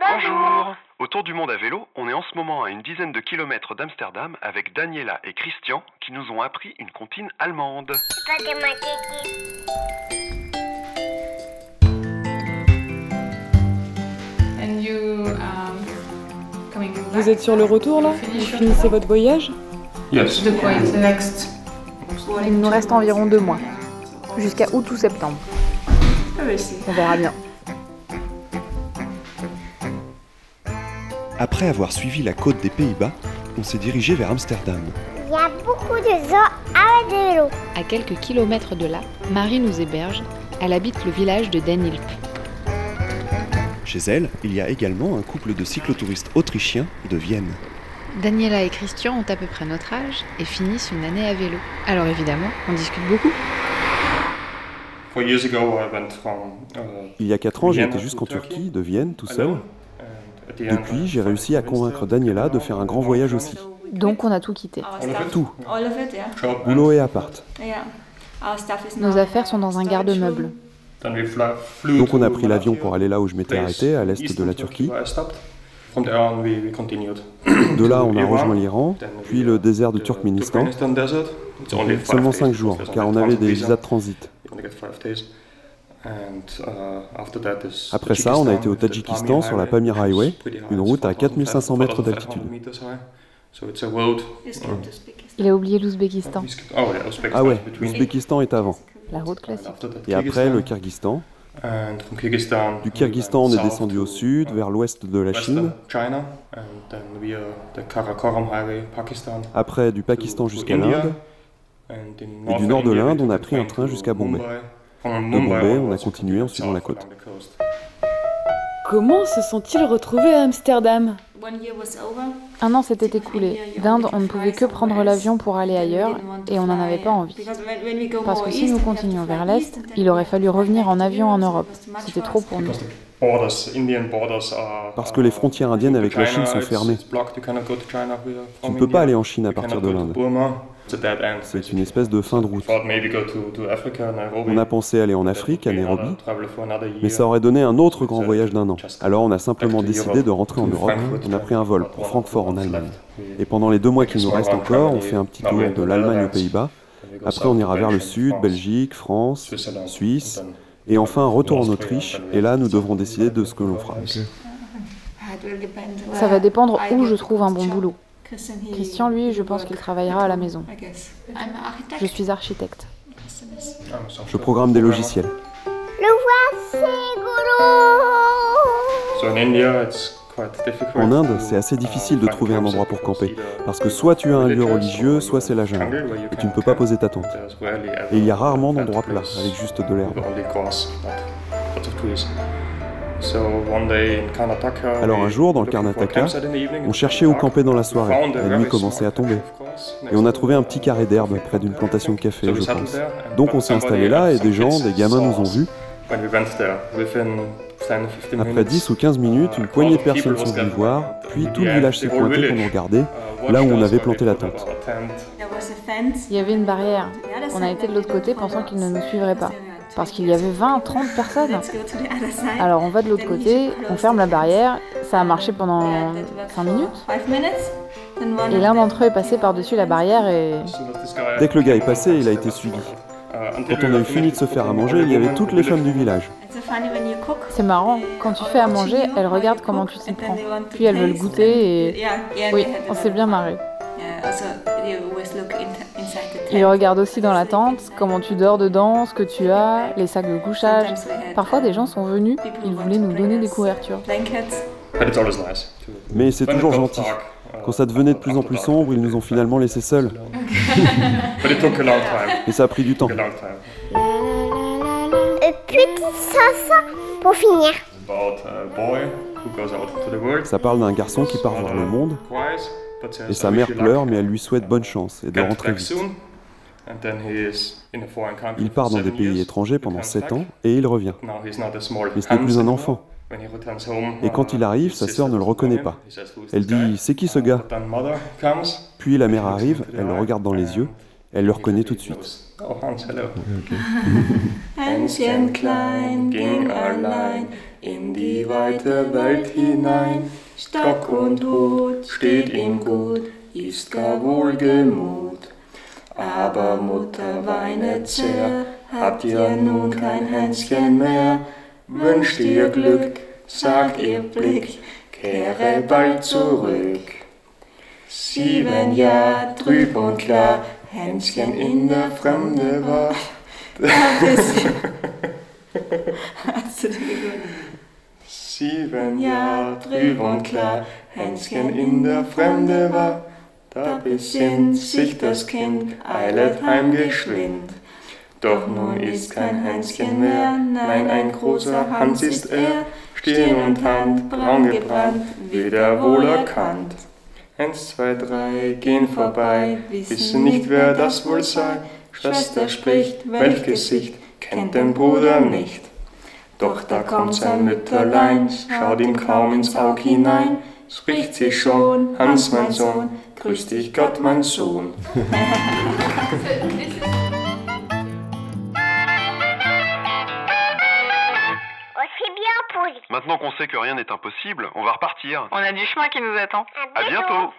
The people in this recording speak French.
Bonjour Autour du monde à vélo, on est en ce moment à une dizaine de kilomètres d'Amsterdam avec Daniela et Christian qui nous ont appris une comptine allemande. Vous êtes sur le retour là Vous finissez votre voyage Yes. Il nous reste environ deux mois, jusqu'à août ou septembre. On verra bien. Après avoir suivi la côte des Pays-Bas, on s'est dirigé vers Amsterdam. Il y a beaucoup de gens à vélo. À quelques kilomètres de là, Marie nous héberge. Elle habite le village de Den Ilp. Chez elle, il y a également un couple de cyclotouristes autrichiens de Vienne. Daniela et Christian ont à peu près notre âge et finissent une année à vélo. Alors évidemment, on discute beaucoup. Four years ago, I went from, uh, Il y a 4 ans, été jusqu'en Turquie, de Vienne, tout seul. Depuis, j'ai réussi à convaincre Daniela de faire un grand voyage aussi. Donc on a tout quitté. Tout. Job boulot et appart. Nos affaires sont dans un garde-meuble. Donc on a pris l'avion pour aller là où je m'étais arrêté, à l'est de la Turquie. De là, on a rejoint l'Iran, puis le uh, désert de the Turkménistan. Seulement days 5 because jours, car on avait des visa. visas de transit. Après ça, on a été au Tadjikistan sur la Highway, Pamir Highway, une route à 4500 mètres 4500 d'altitude. meters high. So it's a road. Il a oublié l'Ouzbékistan, Oh, yeah, Uzbekistan Ah ouais, l'Ouzbékistan est avant. la route And classique. Et après, le Kyrgyzstan. Du Kyrgyzstan, on est south descendu au sud, uh, vers l'ouest de la Chine. Western China, and then via the Karakoram Highway, Pakistan. Après, du to- Pakistan jusqu'à India. l'Inde. Et du nord de India, we l'Inde, took on a pris un train jusqu'à Bombay. De Bombay, on a continué en suivant la côte. Comment se sont-ils retrouvés à Amsterdam? Un an s'était écoulé. D'Inde, on ne pouvait que prendre l'avion pour aller ailleurs et on n'en avait pas envie. Parce que si nous fly vers l'Est, il aurait fallu revenir en avion en Europe, C'était trop pour nous. Parce que les are- frontières indiennes avec la Chine sont fermées. via- Tu ne peux pas aller en Chine à partir de l'Inde. C'est une espèce de fin de route. On a pensé aller en Afrique, à Nairobi, mais ça aurait donné un autre grand voyage d'un an. Alors on a simplement décidé de rentrer en Europe. On a pris un vol pour Francfort en Allemagne. Et pendant les deux mois qu'il nous reste encore, on fait un petit tour de l'Allemagne aux Pays-Bas. Après, on ira vers le sud, Belgique, France, Suisse, et enfin retour en Autriche. Et là, nous devrons décider de ce que l'on fera. It will depend Ça where va dépendre I où je trouve un bon job. boulot. Christian, lui, je he pense work qu'il travaillera à la maison. I guess. I'm an architect. Je suis architecte. Je programme des logiciels. Le voici, goulot So in India, it's quite difficult En Inde, to, c'est assez uh, difficile de trouver un endroit pour camper. either Parce que soit tu as un lieu religieux, soit c'est la jungle. Et tu ne peux pas poser ta tente. Ever Et il y a rarement d'endroits plats, avec juste de l'herbe. Alors un jour, dans le Karnataka, on cherchait où camper dans la soirée. La nuit commençait à tomber. Et on a trouvé un petit carré d'herbe près d'une plantation de café, je pense. Donc on s'est installé là et des gens, des gamins nous ont us vus. When we went there. Within 10, 15 Après minutes, 10 ou 15 minutes, une a poignée de personnes sont venues voir, puis tout the le village s'est pointé pour nous regarder. là où on avait planté la tente. Il y avait une barrière. On a été de l'autre côté pensant qu'ils ne us. nous suivraient pas. Parce 20 qu'il y avait kids. 20, 30 personnes. Alors on va de l'autre côté, on ferme la barrière, ça a marché pendant That- that worked 5 for minutes. Et l'un d'entre eux est passé par-dessus la barrière et Dès que le gars est passé, il a été suivi. Quand on a eu fini de se faire à manger, il y avait toutes les femmes du village c'est marrant, quand tu fais à manger, elles regardent comment tu t'y prends. Puis elles veulent goûter et... Oui, on s'est bien marré. Yeah, also they always look in- inside the Ils tent. regardent aussi dans la tente, comment tu dors dedans, ce que tu as, les sacs de couchage. Parfois uh, des gens sont venus, people ils voulaient to nous donner des us couvertures. Blankets. But it's always nice to- Mais c'est When it toujours got gentil. uh, Quand ça devenait de plus en plus sombre, ils nous ont finalement laissés seuls. But it took a long time. Et ça a pris du temps. Took a long time. Pour finir. Ça parle d'un garçon qui part vers le monde, et sa "I mère pleure, mais elle lui souhaite bonne chance et de rentrer vite. soon. And then he is in a foreign country Il for part dans des seven pays years. étrangers He pendant comes 7 back. ans, et il revient. Now he's not a small Mais ce n'est plus un anymore. enfant. Et quand il uh, arrive, his sa sister sœur ne le reconnaît him. pas. He says, "Who's Elle this guy?" dit C'est qui ce gars? Puis la mère arrive, elle le regarde dans les yeux, Elle le reconnaît tout de suite. Oh, Hans, hello. Hänschen klein ging allein in die weite Welt hinein. Stock und Hut steht ihm gut, ist gar wohlgemut. Aber Mutter weinet sehr, habt ihr nun kein Hänschen mehr? Wünscht ihr Glück, sagt ihr Blick, kehre bald zurück. Sieben Jahr trüb und klar, Hänschen in der Fremde war. Hast du gewonnen? Sieben Ja, trüb und klar, Hänschen in der Fremde war. Da besinnt sich das Kind, eilet heimgeschwind. Doch nun ist kein Hänschen mehr, nein, ein großer Hans ist er. Stirn und Hand, braun gebrannt, weder wohl erkannt. Eins, zwei, drei gehen vorbei, wissen nicht, wer das wohl sei. Schwester spricht, welch Gesicht, kennt den Bruder nicht. Doch da kommt sein Mütterlein, schaut ihm kaum ins Aug hinein, spricht sie schon, Hans mein Sohn, grüß dich. Gott mein Sohn. Maintenant qu'on sait que rien n'est impossible, on va repartir. On a du chemin qui nous attend. À bientôt